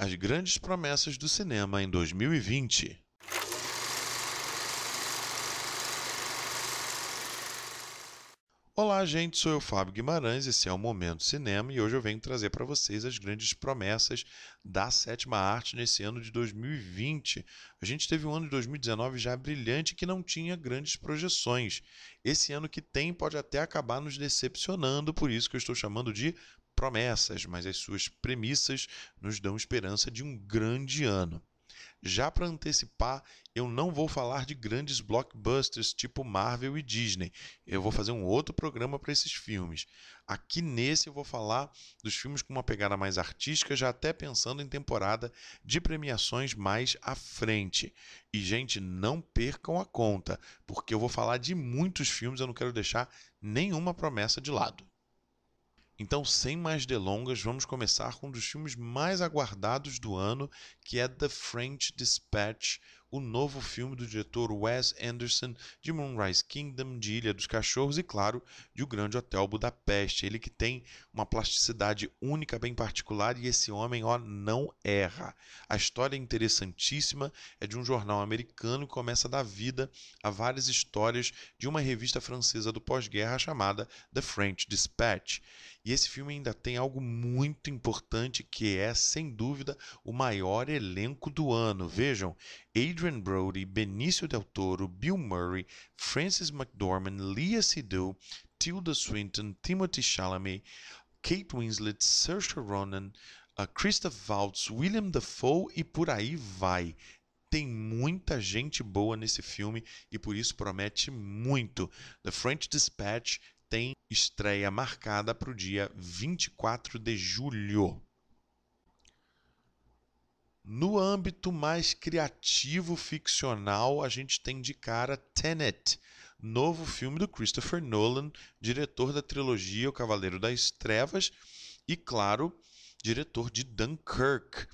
as grandes promessas do cinema em 2020. Olá, gente, sou eu, Fábio Guimarães, esse é o Momento Cinema e hoje eu venho trazer para vocês as grandes promessas da sétima arte nesse ano de 2020. A gente teve um ano de 2019 já brilhante que não tinha grandes projeções. Esse ano que tem pode até acabar nos decepcionando, por isso que eu estou chamando de promessas, mas as suas premissas nos dão esperança de um grande ano. Já para antecipar, eu não vou falar de grandes blockbusters tipo Marvel e Disney. Eu vou fazer um outro programa para esses filmes. Aqui nesse eu vou falar dos filmes com uma pegada mais artística, já até pensando em temporada de premiações mais à frente. E gente, não percam a conta, porque eu vou falar de muitos filmes, eu não quero deixar nenhuma promessa de lado. Então, sem mais delongas, vamos começar com um dos filmes mais aguardados do ano, que é The French Dispatch, o novo filme do diretor Wes Anderson de Moonrise Kingdom, de Ilha dos Cachorros e, claro, de O Grande Hotel Budapeste. Ele que tem uma plasticidade única, bem particular, e esse homem, ó, não erra. A história é interessantíssima, é de um jornal americano que começa a dar vida a várias histórias de uma revista francesa do pós-guerra chamada The French Dispatch. E esse filme ainda tem algo muito importante que é, sem dúvida, o maior elenco do ano. Vejam, Adrian Brody, Benício Del Toro, Bill Murray, Francis McDormand, Leah Seydoux, Tilda Swinton, Timothy Chalamet, Kate Winslet, Saoirse Ronan, uh, Christoph Waltz, William Dafoe e por aí vai. Tem muita gente boa nesse filme e por isso promete muito. The French Dispatch tem estreia marcada para o dia 24 de julho. No âmbito mais criativo ficcional, a gente tem de cara Tenet, novo filme do Christopher Nolan, diretor da trilogia O Cavaleiro das Trevas e, claro, diretor de Dunkirk.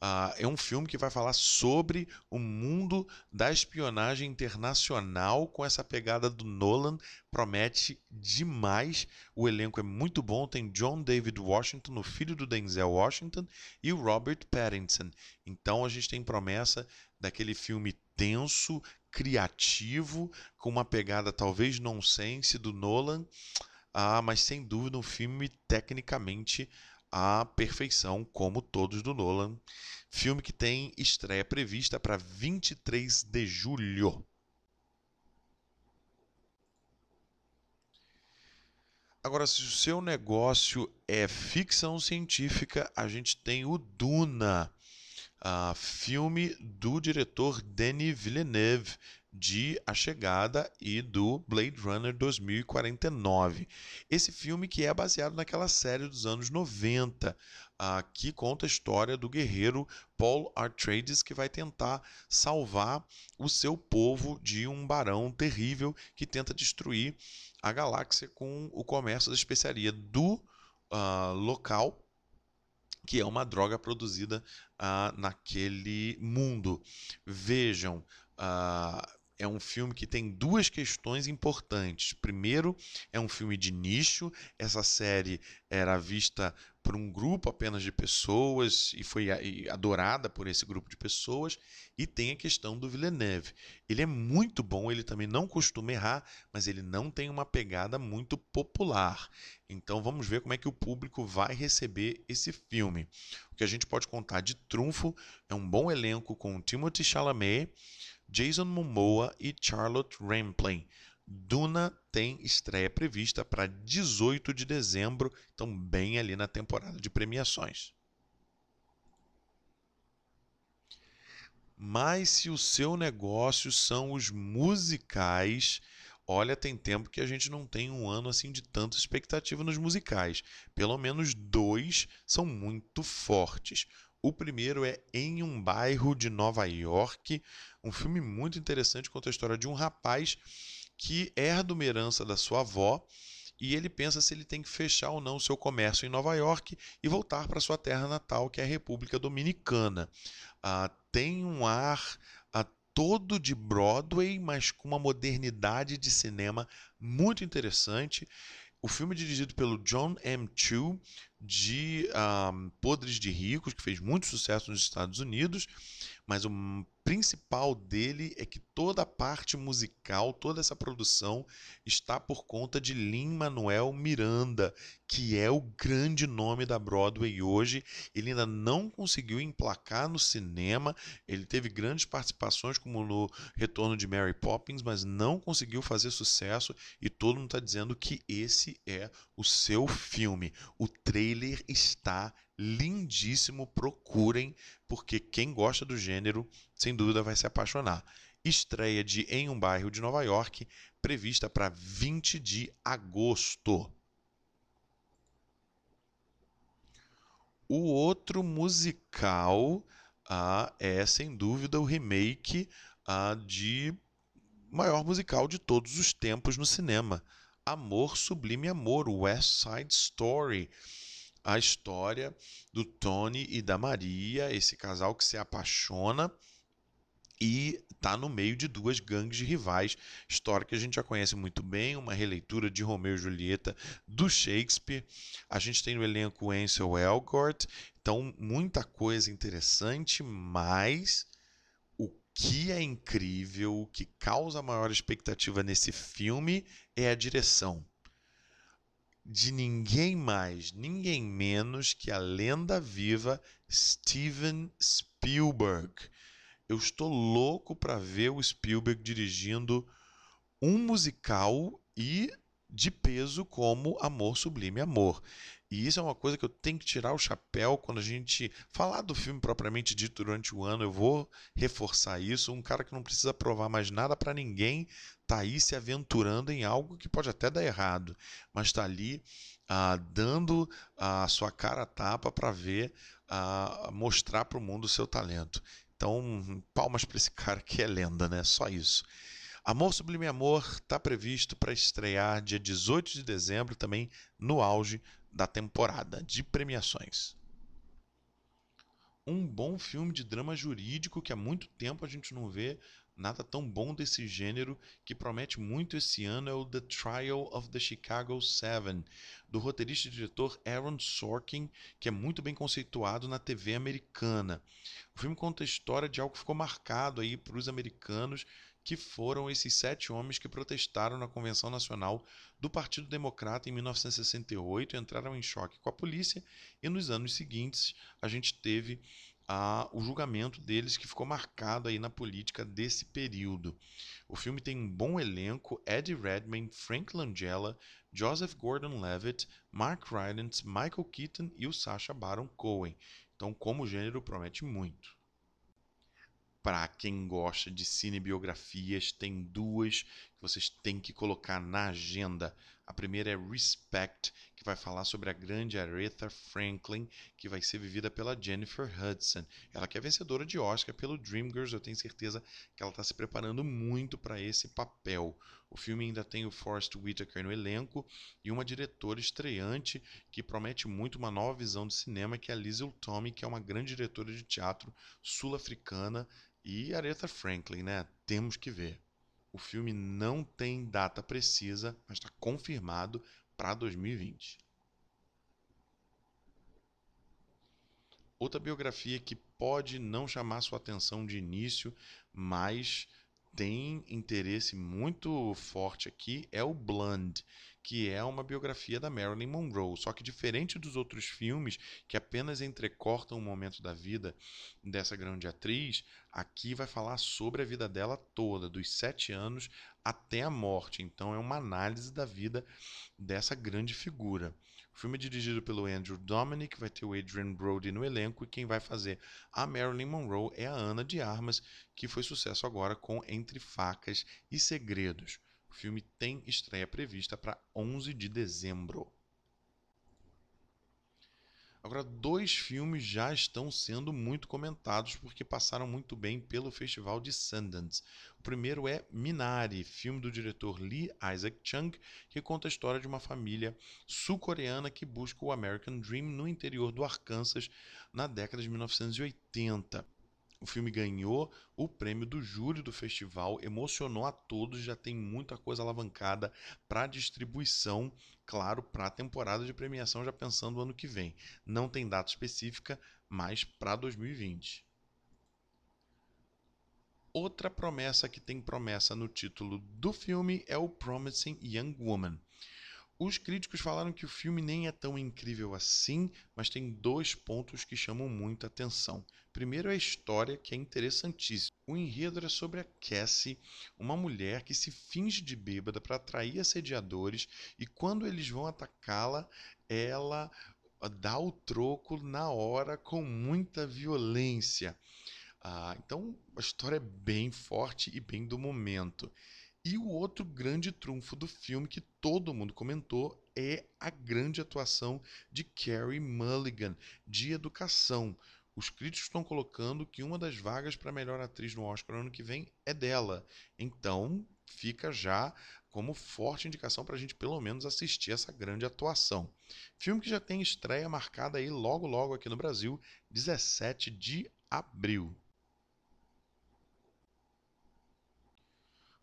Uh, é um filme que vai falar sobre o mundo da espionagem internacional com essa pegada do Nolan. Promete demais. O elenco é muito bom. Tem John David Washington, o filho do Denzel Washington, e o Robert Pattinson. Então a gente tem promessa daquele filme tenso, criativo, com uma pegada talvez nonsense do Nolan. Ah, mas sem dúvida um filme tecnicamente à perfeição, como todos do Nolan. Filme que tem estreia prevista para 23 de julho. Agora, se o seu negócio é ficção científica, a gente tem o Duna, uh, filme do diretor Denis Villeneuve, de A Chegada e do Blade Runner 2049. Esse filme que é baseado naquela série dos anos 90, uh, que conta a história do guerreiro Paul Atreides que vai tentar salvar o seu povo de um barão terrível que tenta destruir a galáxia com o comércio da especiaria do uh, local que é uma droga produzida uh, naquele mundo. Vejam, uh, é um filme que tem duas questões importantes. Primeiro, é um filme de nicho. Essa série era vista por um grupo apenas de pessoas e foi adorada por esse grupo de pessoas. E tem a questão do Villeneuve. Ele é muito bom, ele também não costuma errar, mas ele não tem uma pegada muito popular. Então vamos ver como é que o público vai receber esse filme. O que a gente pode contar de trunfo é um bom elenco com Timothy Chalamet Jason Momoa e Charlotte Rampling. Duna tem estreia prevista para 18 de dezembro, então bem ali na temporada de premiações. Mas se o seu negócio são os musicais, olha, tem tempo que a gente não tem um ano assim de tanta expectativa nos musicais. Pelo menos dois são muito fortes. O primeiro é Em um Bairro de Nova York, um filme muito interessante, conta a história de um rapaz que herda uma herança da sua avó e ele pensa se ele tem que fechar ou não o seu comércio em Nova York e voltar para sua terra natal, que é a República Dominicana. Ah, tem um ar ah, todo de Broadway, mas com uma modernidade de cinema muito interessante. O filme é dirigido pelo John M. Chu, de um, Podres de Ricos, que fez muito sucesso nos Estados Unidos, mas o principal dele é que toda a parte musical, toda essa produção está por conta de Lin-Manuel Miranda, que é o grande nome da Broadway hoje. Ele ainda não conseguiu emplacar no cinema, ele teve grandes participações como no Retorno de Mary Poppins, mas não conseguiu fazer sucesso e todo mundo está dizendo que esse é o seu filme. O trailer está lindíssimo, procurem, porque quem gosta do gênero, sem dúvida, vai se apaixonar. Estreia de Em um Bairro de Nova York, prevista para 20 de agosto. O outro musical ah, é, sem dúvida, o remake ah, de maior musical de todos os tempos no cinema. Amor Sublime Amor, West Side Story a história do Tony e da Maria, esse casal que se apaixona e está no meio de duas gangues rivais. História que a gente já conhece muito bem, uma releitura de Romeu e Julieta do Shakespeare. A gente tem no elenco Ansel Elgort, então muita coisa interessante, mas o que é incrível, o que causa maior expectativa nesse filme é a direção de ninguém mais, ninguém menos que a lenda viva Steven Spielberg. Eu estou louco para ver o Spielberg dirigindo um musical e de peso como Amor Sublime Amor. E isso é uma coisa que eu tenho que tirar o chapéu quando a gente falar do filme propriamente dito durante o ano. Eu vou reforçar isso. Um cara que não precisa provar mais nada para ninguém está aí se aventurando em algo que pode até dar errado, mas está ali ah, dando a sua cara a tapa para ver, ah, mostrar para o mundo o seu talento. Então, palmas para esse cara que é lenda, né? Só isso. Amor Sublime Amor está previsto para estrear dia 18 de dezembro, também no auge da temporada de premiações. Um bom filme de drama jurídico que há muito tempo a gente não vê nada tão bom desse gênero que promete muito esse ano é o The Trial of the Chicago Seven, do roteirista e diretor Aaron Sorkin, que é muito bem conceituado na TV americana. O filme conta a história de algo que ficou marcado aí para os americanos que foram esses sete homens que protestaram na Convenção Nacional do Partido Democrata em 1968, entraram em choque com a polícia e nos anos seguintes a gente teve o julgamento deles que ficou marcado aí na política desse período. O filme tem um bom elenco: Eddie Redmayne, Frank Langella, Joseph Gordon-Levitt, Mark Rylance, Michael Keaton e o Sacha Baron Cohen. Então, como gênero, promete muito. Para quem gosta de cinebiografias, tem duas que vocês têm que colocar na agenda. A primeira é Respect, que vai falar sobre a grande Aretha Franklin, que vai ser vivida pela Jennifer Hudson. Ela que é vencedora de Oscar pelo Dreamgirls, eu tenho certeza que ela está se preparando muito para esse papel. O filme ainda tem o Forrest Whitaker no elenco e uma diretora estreante que promete muito uma nova visão de cinema, que é a Liesl Tommy, que é uma grande diretora de teatro sul-africana e Aretha Franklin, né? Temos que ver. O filme não tem data precisa, mas está confirmado para 2020. Outra biografia que pode não chamar sua atenção de início, mas tem interesse muito forte aqui é o Blonde, que é uma biografia da Marilyn Monroe. Só que diferente dos outros filmes que apenas entrecortam o momento da vida dessa grande atriz, aqui vai falar sobre a vida dela toda, dos sete anos até a morte. Então é uma análise da vida dessa grande figura. O filme é dirigido pelo Andrew Dominic, vai ter o Adrian Brody no elenco e quem vai fazer a Marilyn Monroe é a Ana de Armas, que foi sucesso agora com Entre Facas e Segredos. Filme tem estreia prevista para 11 de dezembro. Agora, dois filmes já estão sendo muito comentados porque passaram muito bem pelo Festival de Sundance. O primeiro é Minari, filme do diretor Lee Isaac Chung, que conta a história de uma família sul-coreana que busca o American Dream no interior do Arkansas na década de 1980. O filme ganhou o prêmio do júri do festival, emocionou a todos, já tem muita coisa alavancada para distribuição, claro, para a temporada de premiação, já pensando no ano que vem. Não tem data específica, mas para 2020. Outra promessa que tem promessa no título do filme é o Promising Young Woman. Os críticos falaram que o filme nem é tão incrível assim, mas tem dois pontos que chamam muita atenção. Primeiro a história, que é interessantíssima. O enredo é sobre a Cassie, uma mulher que se finge de bêbada para atrair assediadores e quando eles vão atacá-la, ela dá o troco na hora com muita violência. Ah, então a história é bem forte e bem do momento. E o outro grande trunfo do filme que todo mundo comentou é a grande atuação de Carrie Mulligan, de Educação. Os críticos estão colocando que uma das vagas para melhor atriz no Oscar no ano que vem é dela. Então, fica já como forte indicação para a gente pelo menos assistir essa grande atuação. Filme que já tem estreia marcada aí logo logo aqui no Brasil, 17 de abril.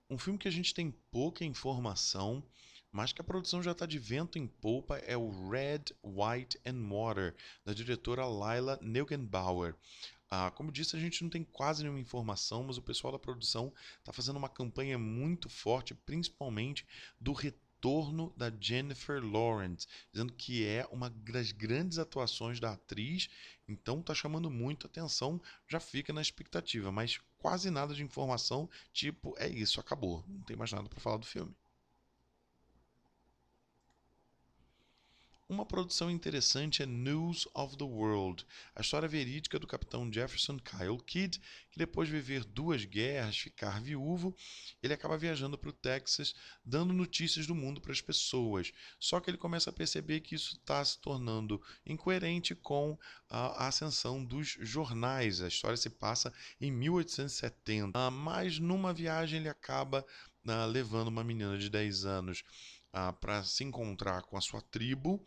Um filme que a gente tem pouca informação, mas que a produção já está de vento em polpa é o Red, White and Water, da diretora Laila Neugenbauer. Ah, como disse, a gente não tem quase nenhuma informação, mas o pessoal da produção está fazendo uma campanha muito forte, principalmente do retorno da Jennifer Lawrence, dizendo que é uma das grandes atuações da atriz, então está chamando muito atenção, já fica na expectativa, mas quase nada de informação, tipo, é isso, acabou, não tem mais nada para falar do filme. Uma produção interessante é News of the World, a história verídica do capitão Jefferson Kyle Kidd, que depois de viver duas guerras, ficar viúvo, ele acaba viajando para o Texas, dando notícias do mundo para as pessoas. Só que ele começa a perceber que isso está se tornando incoerente com a ascensão dos jornais. A história se passa em 1870, ah, mas numa viagem ele acaba ah, levando uma menina de 10 anos ah, para se encontrar com a sua tribo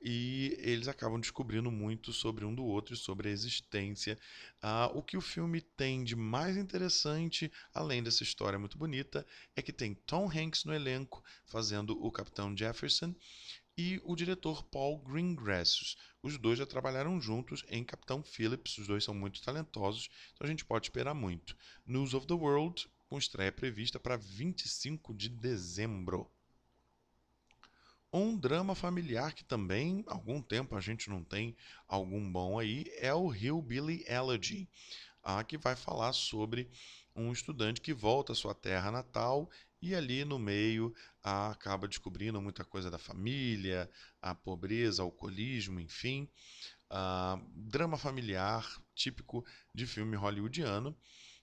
e eles acabam descobrindo muito sobre um do outro e sobre a existência. Ah, o que o filme tem de mais interessante, além dessa história muito bonita, é que tem Tom Hanks no elenco fazendo o Capitão Jefferson e o diretor Paul Greengrass. Os dois já trabalharam juntos em Capitão Phillips, os dois são muito talentosos, então a gente pode esperar muito. News of the World, com estreia prevista para 25 de dezembro. Um drama familiar que também algum tempo a gente não tem algum bom aí é o Hillbilly Elegy, ah, que vai falar sobre um estudante que volta à sua terra natal e ali no meio ah, acaba descobrindo muita coisa da família, a pobreza, alcoolismo, enfim. Ah, drama familiar típico de filme hollywoodiano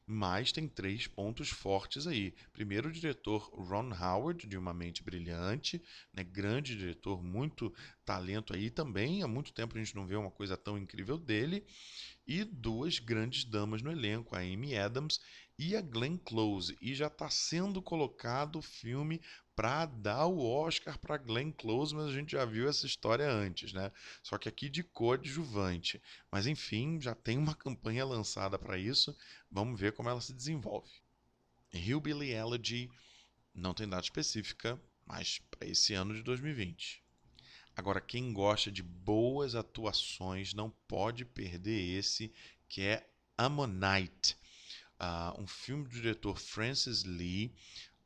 mas tem três pontos fortes aí. Primeiro, o diretor Ron Howard, de Uma Mente Brilhante, né? grande diretor, muito talento aí também. Há muito tempo a gente não vê uma coisa tão incrível dele. E duas grandes damas no elenco, a Amy Adams e a Glenn Close. E já está sendo colocado o filme para dar o Oscar para Glenn Close, mas a gente já viu essa história antes, né? Só que aqui de coadjuvante. Mas enfim, já tem uma campanha lançada para isso. Vamos ver como ela se desenvolve. Hillbilly Elegy não tem data específica, mas para esse ano de 2020. Agora, quem gosta de boas atuações não pode perder esse, que é Ammonite, uh, um filme do diretor Francis Lee.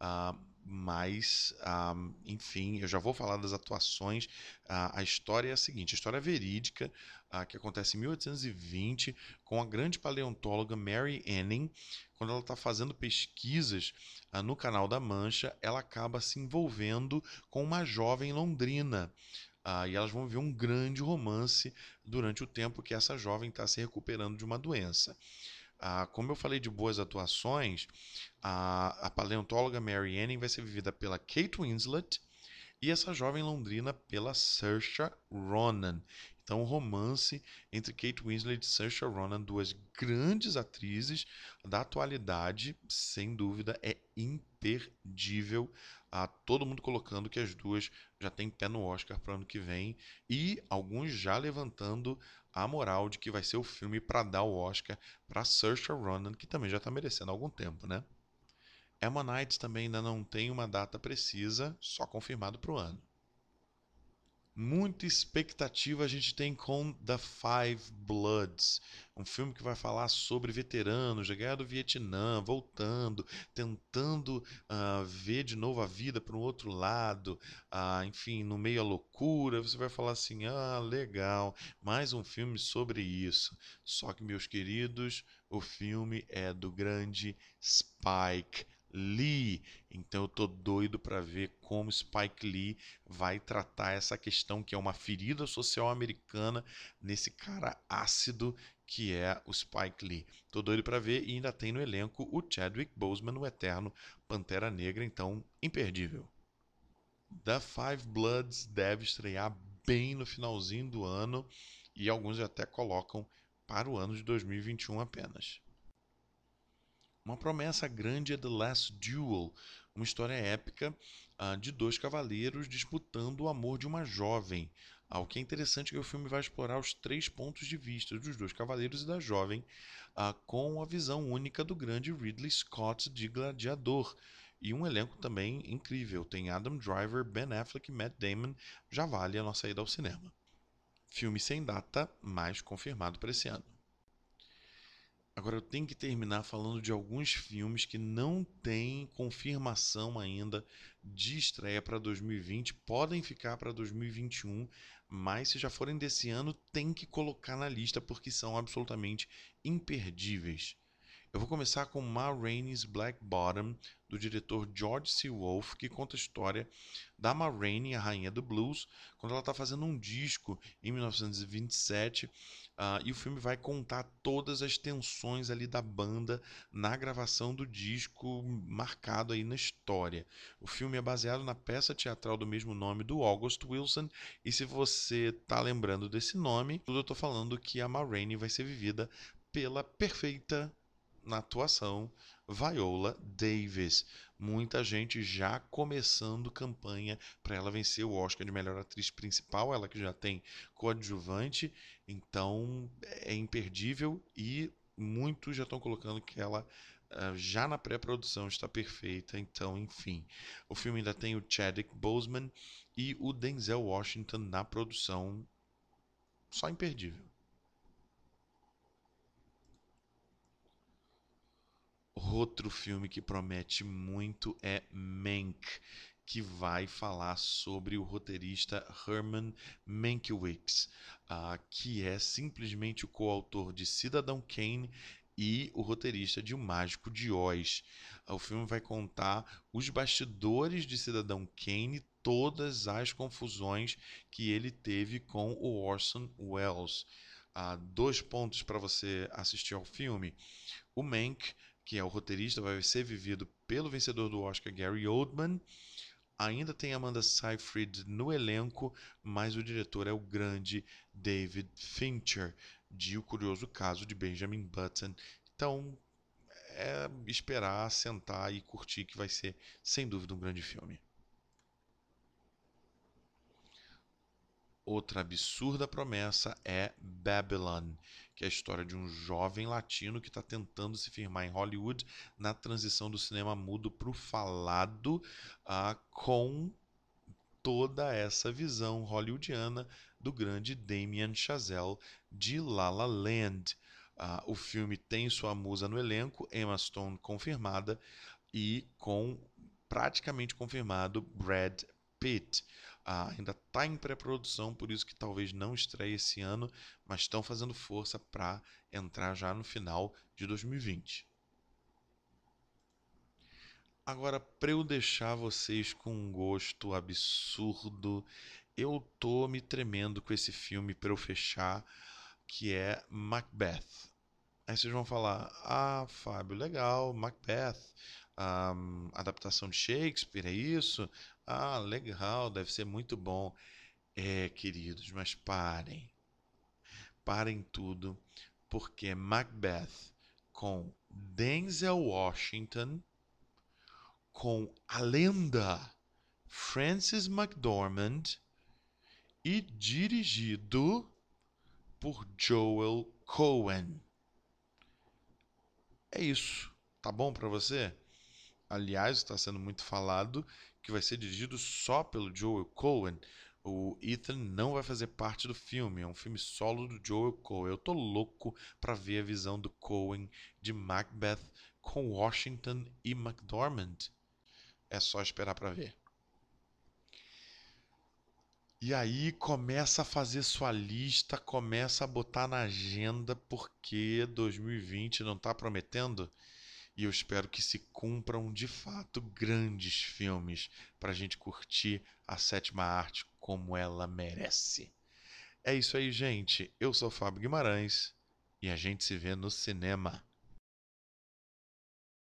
Uh, mas, um, enfim, eu já vou falar das atuações. Uh, a história é a seguinte: a história verídica, uh, que acontece em 1820, com a grande paleontóloga Mary Anning. Quando ela está fazendo pesquisas uh, no Canal da Mancha, ela acaba se envolvendo com uma jovem londrina. e elas vão ver um grande romance durante o tempo que essa jovem está se recuperando de uma doença. Ah, como eu falei de boas atuações, a, a paleontóloga Mary Anning vai ser vivida pela Kate Winslet e essa jovem londrina pela Saoirse Ronan. Então, o romance entre Kate Winslet e Saoirse Ronan, duas grandes atrizes da atualidade, sem dúvida, é imperdível. Ah, todo mundo colocando que as duas já têm pé no Oscar para o ano que vem e alguns já levantando a moral de que vai ser o filme para dar o Oscar para Saoirse Ronan, que também já está merecendo há algum tempo, né? Ammonites também ainda não tem uma data precisa, só confirmado para o ano. Muita expectativa a gente tem com The Five Bloods, um filme que vai falar sobre veteranos da guerra do Vietnã, voltando, tentando uh, ver de novo a vida para o outro lado, uh, enfim, no meio à loucura. Você vai falar assim: ah, legal, mais um filme sobre isso. Só que, meus queridos, o filme é do grande Spike Lee. Então eu tô doido para ver como Spike Lee vai tratar essa questão que é uma ferida social americana nesse cara ácido que é o Spike Lee. Tô doido para ver e ainda tem no elenco o Chadwick Boseman, o eterno Pantera Negra, então imperdível. The Five Bloods deve estrear bem no finalzinho do ano e alguns até colocam para o ano de 2021 apenas. Uma promessa grande é The Last Duel, uma história épica uh, de dois cavaleiros disputando o amor de uma jovem. Ah, o que é interessante é que o filme vai explorar os três pontos de vista dos dois cavaleiros e da jovem, uh, com a visão única do grande Ridley Scott de Gladiador. E um elenco também incrível. Tem Adam Driver, Ben Affleck e Matt Damon. Já vale a nossa ida ao cinema. Filme sem data, mas confirmado para esse ano. Agora eu tenho que terminar falando de alguns filmes que não têm confirmação ainda de estreia para 2020, podem ficar para 2021, mas se já forem desse ano, tem que colocar na lista porque são absolutamente imperdíveis. Eu vou começar com Ma Rainey's Black Bottom, do diretor George C. Wolfe, que conta a história da Ma Rainey, a rainha do blues, quando ela está fazendo um disco em 1927, uh, e o filme vai contar todas as tensões ali da banda na gravação do disco marcado aí na história. O filme é baseado na peça teatral do mesmo nome do August Wilson, e se você está lembrando desse nome, tudo eu estou falando que a Ma Rainey vai ser vivida pela perfeita na atuação Viola Davis. Muita gente já começando campanha para ela vencer o Oscar de melhor atriz principal, ela que já tem coadjuvante, então é imperdível e muitos já estão colocando que ela uh, já na pré-produção está perfeita, então enfim. O filme ainda tem o Chadwick Boseman e o Denzel Washington na produção, só imperdível. Outro filme que promete muito é Mank, que vai falar sobre o roteirista Herman Mankiewicz, uh, que é simplesmente o coautor de Cidadão Kane e o roteirista de O Mágico de Oz. Uh, o filme vai contar os bastidores de Cidadão Kane, todas as confusões que ele teve com o Orson Welles. Uh, dois pontos para você assistir ao filme. O Mank que é o roteirista, vai ser vivido pelo vencedor do Oscar, Gary Oldman. Ainda tem Amanda Seyfried no elenco, mas o diretor é o grande David Fincher, de O Curioso Caso de Benjamin Button. Então, é esperar, sentar e curtir, que vai ser, sem dúvida, um grande filme. Outra absurda promessa é Babylon, que é a história de um jovem latino que está tentando se firmar em Hollywood na transição do cinema mudo para o falado, uh, com toda essa visão hollywoodiana do grande Damien Chazelle de La La Land. Uh, o filme tem sua musa no elenco, Emma Stone confirmada, e com praticamente confirmado Brad Pitt. Ah, ainda está em pré-produção, por isso que talvez não estreie esse ano, mas estão fazendo força para entrar já no final de 2020. Agora, para eu deixar vocês com um gosto absurdo, eu tô me tremendo com esse filme para eu fechar, que é Macbeth. Aí vocês vão falar: Ah, Fábio, legal, Macbeth, um, adaptação de Shakespeare, é isso? Ah, legal, deve ser muito bom. É, queridos, mas parem. Parem tudo, porque Macbeth com Denzel Washington, com a lenda Francis McDormand e dirigido por Joel Cohen. É isso. Tá bom para você? Aliás, está sendo muito falado que vai ser dirigido só pelo Joel Cohen. O Ethan não vai fazer parte do filme, é um filme solo do Joel Cohen. Eu tô louco para ver a visão do Cohen de Macbeth com Washington e McDormand. É só esperar para ver. E aí começa a fazer sua lista, começa a botar na agenda, porque 2020 não está prometendo. E eu espero que se cumpram de fato grandes filmes para a gente curtir a sétima arte como ela merece. É isso aí, gente. Eu sou Fábio Guimarães e a gente se vê no cinema.